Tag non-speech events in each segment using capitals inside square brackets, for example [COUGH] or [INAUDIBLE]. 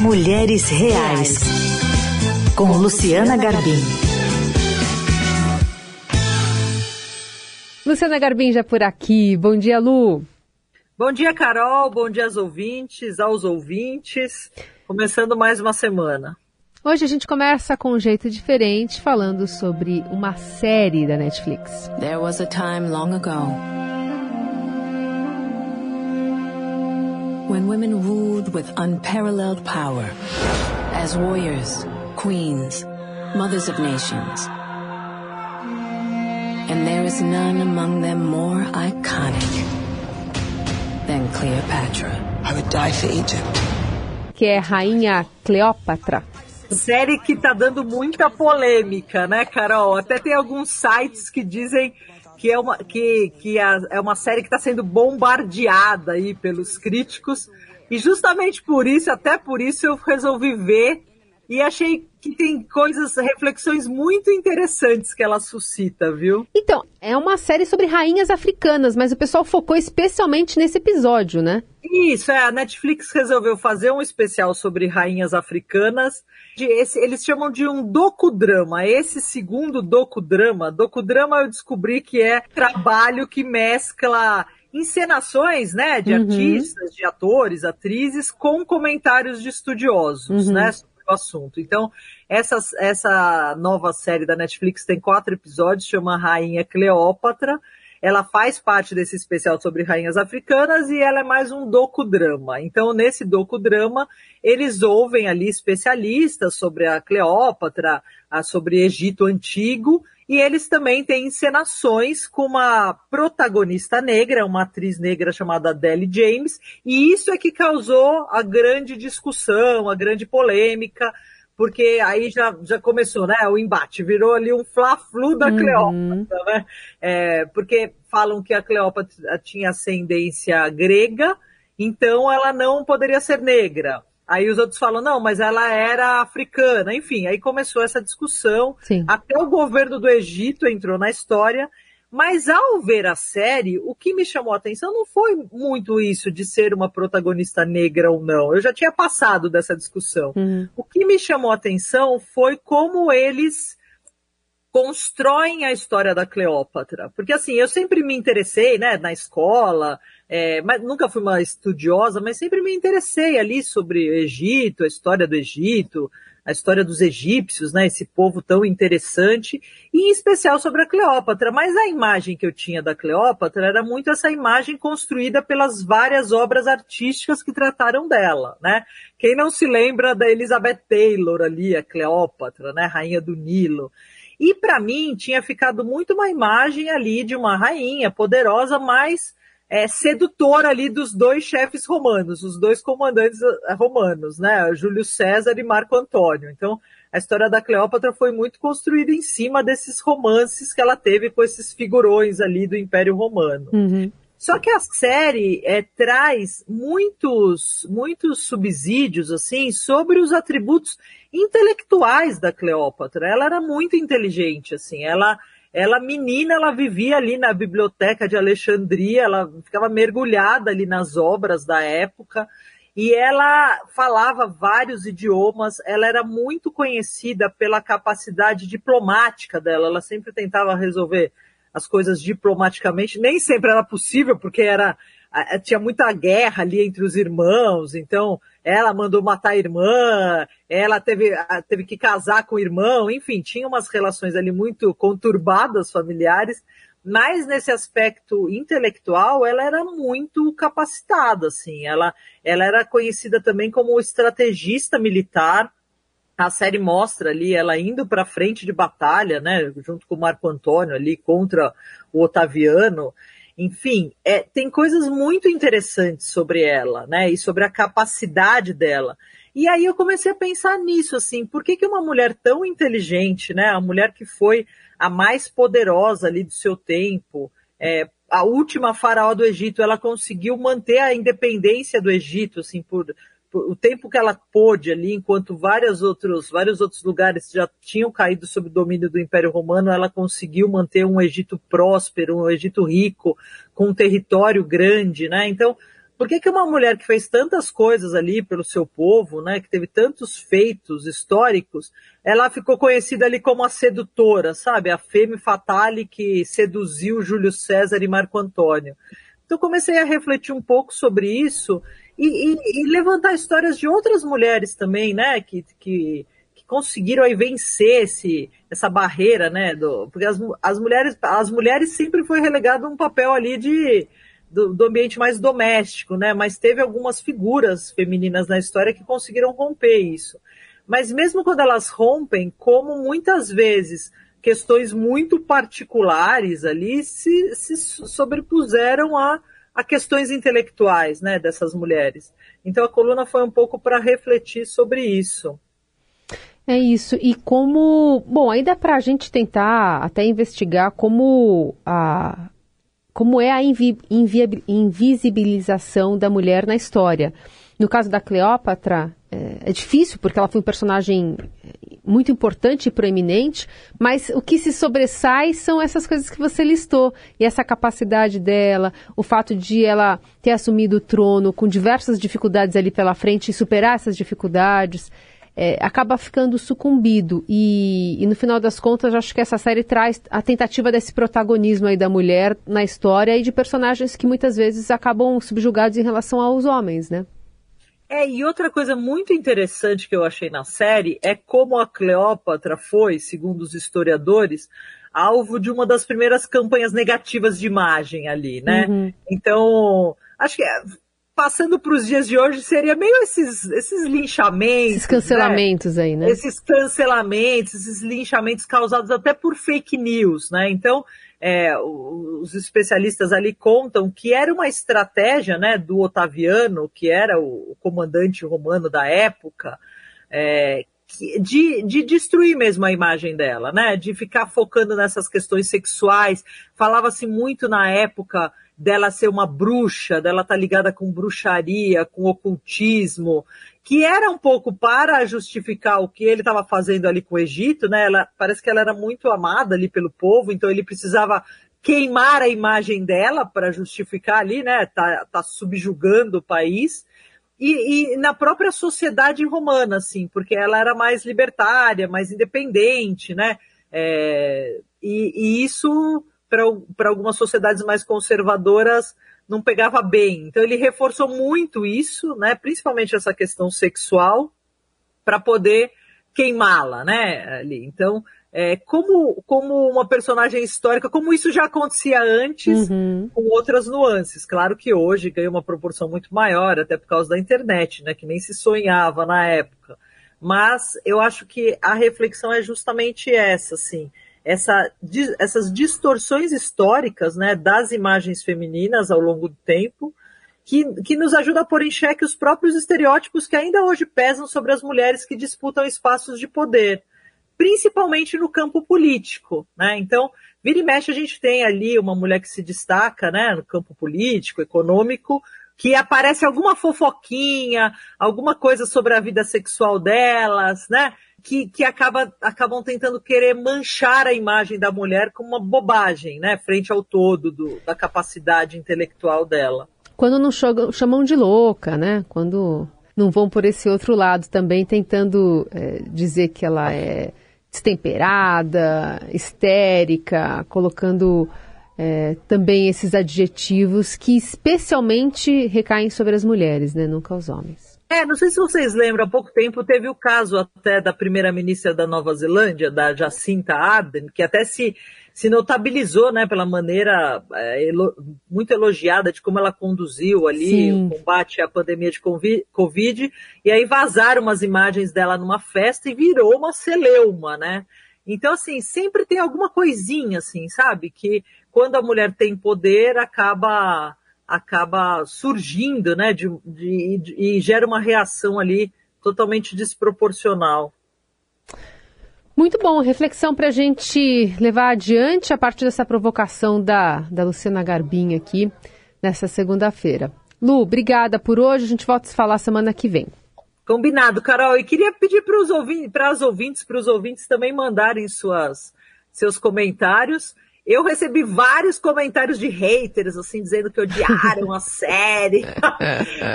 Mulheres Reais, com Luciana Garbim. Luciana Garbim já por aqui. Bom dia, Lu. Bom dia, Carol. Bom dia aos ouvintes, aos ouvintes. Começando mais uma semana. Hoje a gente começa com um jeito diferente, falando sobre uma série da Netflix. There was a time long ago when women ruled with unparalleled power as warriors, queens, mothers of nations. And there is none among them more iconic than Cleopatra. I would die for Egypt. Que é Rainha Cleópatra. Série que tá dando muita polêmica, né, Carol? Até tem alguns sites que dizem que é uma, que, que é uma série que está sendo bombardeada aí pelos críticos. E justamente por isso, até por isso, eu resolvi ver e achei que tem coisas, reflexões muito interessantes que ela suscita, viu? Então, é uma série sobre rainhas africanas, mas o pessoal focou especialmente nesse episódio, né? Isso, é, a Netflix resolveu fazer um especial sobre rainhas africanas. De esse, eles chamam de um docudrama. Esse segundo docudrama, docudrama eu descobri que é trabalho que mescla encenações, né, de uhum. artistas, de atores, atrizes, com comentários de estudiosos, uhum. né, o assunto. Então, essa, essa nova série da Netflix tem quatro episódios, chama Rainha Cleópatra, ela faz parte desse especial sobre rainhas africanas e ela é mais um docudrama. Então, nesse docudrama, eles ouvem ali especialistas sobre a Cleópatra, sobre Egito Antigo, e eles também têm encenações com uma protagonista negra, uma atriz negra chamada Adele James, e isso é que causou a grande discussão, a grande polêmica, porque aí já, já começou, né? O embate virou ali um fla-flu da uhum. Cleópatra, né? É, porque falam que a Cleópatra tinha ascendência grega, então ela não poderia ser negra. Aí os outros falam, não, mas ela era africana. Enfim, aí começou essa discussão. Sim. Até o governo do Egito entrou na história mas ao ver a série, o que me chamou a atenção não foi muito isso de ser uma protagonista negra ou não. Eu já tinha passado dessa discussão. Uhum. O que me chamou a atenção foi como eles constroem a história da Cleópatra. Porque assim, eu sempre me interessei, né, na escola, é, mas nunca fui uma estudiosa, mas sempre me interessei ali sobre o Egito, a história do Egito, a história dos egípcios, né, esse povo tão interessante, e em especial sobre a Cleópatra. Mas a imagem que eu tinha da Cleópatra era muito essa imagem construída pelas várias obras artísticas que trataram dela, né? Quem não se lembra da Elizabeth Taylor ali, a Cleópatra, né, rainha do Nilo. E para mim tinha ficado muito uma imagem ali de uma rainha poderosa, mas é, sedutora ali dos dois chefes romanos, os dois comandantes eh, romanos, né? Júlio César e Marco Antônio. Então, a história da Cleópatra foi muito construída em cima desses romances que ela teve com esses figurões ali do Império Romano. Uhum. Só que a série é, traz muitos, muitos subsídios, assim, sobre os atributos intelectuais da Cleópatra. Ela era muito inteligente, assim, ela, ela menina, ela vivia ali na biblioteca de Alexandria, ela ficava mergulhada ali nas obras da época e ela falava vários idiomas, ela era muito conhecida pela capacidade diplomática dela, ela sempre tentava resolver as coisas diplomaticamente, nem sempre era possível, porque era tinha muita guerra ali entre os irmãos, então ela mandou matar a irmã, ela teve, teve que casar com o irmão, enfim, tinha umas relações ali muito conturbadas familiares, mas nesse aspecto intelectual ela era muito capacitada, assim, ela, ela era conhecida também como estrategista militar, a série mostra ali ela indo para frente de batalha, né, junto com o Marco Antônio ali contra o Otaviano, enfim, é, tem coisas muito interessantes sobre ela, né? E sobre a capacidade dela. E aí eu comecei a pensar nisso, assim, por que, que uma mulher tão inteligente, né? A mulher que foi a mais poderosa ali do seu tempo, é, a última faraó do Egito, ela conseguiu manter a independência do Egito, assim, por o tempo que ela pôde ali, enquanto vários outros, vários outros lugares já tinham caído sob o domínio do Império Romano, ela conseguiu manter um Egito próspero, um Egito rico, com um território grande, né? Então, Por que, que uma mulher que fez tantas coisas ali pelo seu povo, né, que teve tantos feitos históricos, ela ficou conhecida ali como a sedutora, sabe? A femme fatale que seduziu Júlio César e Marco Antônio. Então comecei a refletir um pouco sobre isso e, e, e levantar histórias de outras mulheres também, né, que, que, que conseguiram aí vencer esse, essa barreira, né, do, porque as, as mulheres, as mulheres sempre foi relegado um papel ali de do, do, ambiente mais doméstico, né? Mas teve algumas figuras femininas na história que conseguiram romper isso. Mas mesmo quando elas rompem, como muitas vezes questões muito particulares ali se, se sobrepuseram a, a questões intelectuais, né, dessas mulheres. Então a coluna foi um pouco para refletir sobre isso. É isso. E como. Bom, ainda para a gente tentar até investigar como a, como é a invi invisibilização da mulher na história. No caso da Cleópatra, é, é, difícil porque ela foi um personagem é, muito importante e proeminente, mas o que se sobressai são essas coisas que você listou. E essa capacidade dela, o fato de ela ter assumido o trono com diversas dificuldades ali pela frente e superar essas dificuldades é, acaba ficando sucumbido. E, e, no final das contas, acho que essa série traz a tentativa desse protagonismo aí da mulher na história e de personagens que muitas vezes acabam subjugados em relação aos homens, né? É, e outra coisa muito interessante que eu achei na série é como a Cleópatra foi, segundo os historiadores, alvo de uma das primeiras campanhas negativas de imagem ali, né? Uhum. Então, acho que passando para os dias de hoje, seria meio esses, esses linchamentos. Esses cancelamentos né? aí, né? Esses cancelamentos, esses linchamentos causados até por fake news, né? Então, é, os especialistas ali contam que era uma estratégia né, do Otaviano, que era o, comandante romano da época, é, de, de destruir mesmo a imagem dela, né? De ficar focando nessas questões sexuais. Falava-se muito na época dela ser uma bruxa, dela estar tá ligada com bruxaria, com ocultismo, que era um pouco para justificar o que ele estava fazendo ali com o Egito, né? Ela, parece que ela era muito amada ali pelo povo, então ele precisava queimar a imagem dela para justificar ali, né? Tá, tá subjugando o país. E, e, na própria sociedade romana, assim, porque ela era mais libertária, mais independente, né? É, e, e isso para algumas sociedades mais conservadoras não pegava bem. Então ele reforçou muito isso, né, principalmente essa questão sexual, para poder queimá-la, né, ali. Então, é, como, como uma personagem histórica, como isso já acontecia antes, uhum. com outras nuances. Claro que hoje ganha uma proporção muito maior, até por causa da internet, né, que nem se sonhava na época. Mas eu acho que a reflexão é justamente essa, assim, essa, essas distorções históricas né, das imagens femininas ao longo do tempo, que, que nos ajuda a pôr em xeque os próprios estereótipos que ainda hoje pesam sobre as mulheres que disputam espaços de poder, principalmente no campo político. Né? Então, vira e mexe, a gente tem ali uma mulher que se destaca né, no campo político, econômico, que aparece alguma fofoquinha, alguma coisa sobre a vida sexual delas, né? que, que acaba, acabam tentando querer manchar a imagem da mulher com uma bobagem, né? Frente ao todo do, da capacidade intelectual dela. Quando não chamam de louca, né? Quando não vão por esse outro lado também, tentando é, dizer que ela é destemperada, histérica, colocando é, também esses adjetivos que especialmente recaem sobre as mulheres, né? Nunca os homens. É, não sei se vocês lembram, há pouco tempo teve o caso até da primeira-ministra da Nova Zelândia, da Jacinta Ardern, que até se, se notabilizou, né, pela maneira é, elo, muito elogiada de como ela conduziu ali Sim. o combate à pandemia de Covid, e aí vazaram umas imagens dela numa festa e virou uma celeuma, né? Então, assim, sempre tem alguma coisinha, assim, sabe? Que quando a mulher tem poder, acaba acaba surgindo, né, de, de, de, e gera uma reação ali totalmente desproporcional. Muito bom, reflexão para a gente levar adiante a partir dessa provocação da, da Luciana Garbim aqui nessa segunda-feira. Lu, obrigada por hoje, a gente volta a se falar semana que vem. Combinado, Carol. E queria pedir para os ouvintes, para as ouvintes, para os ouvintes também mandarem suas, seus comentários Eu recebi vários comentários de haters, assim, dizendo que odiaram a [LAUGHS] série.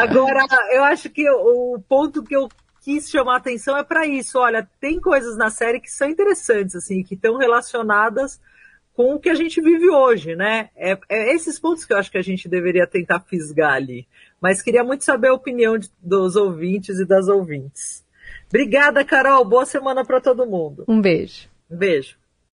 Agora, eu acho que o ponto que eu quis chamar a atenção é para isso. Olha, tem coisas na série que são interessantes, assim, que estão relacionadas com o que a gente vive hoje, né? É, é, esses pontos que eu acho que a gente deveria tentar fisgar ali. Mas queria muito saber a opinião de, dos ouvintes e das ouvintes. Obrigada, Carol. Boa semana para todo mundo. Um beijo. Um beijo.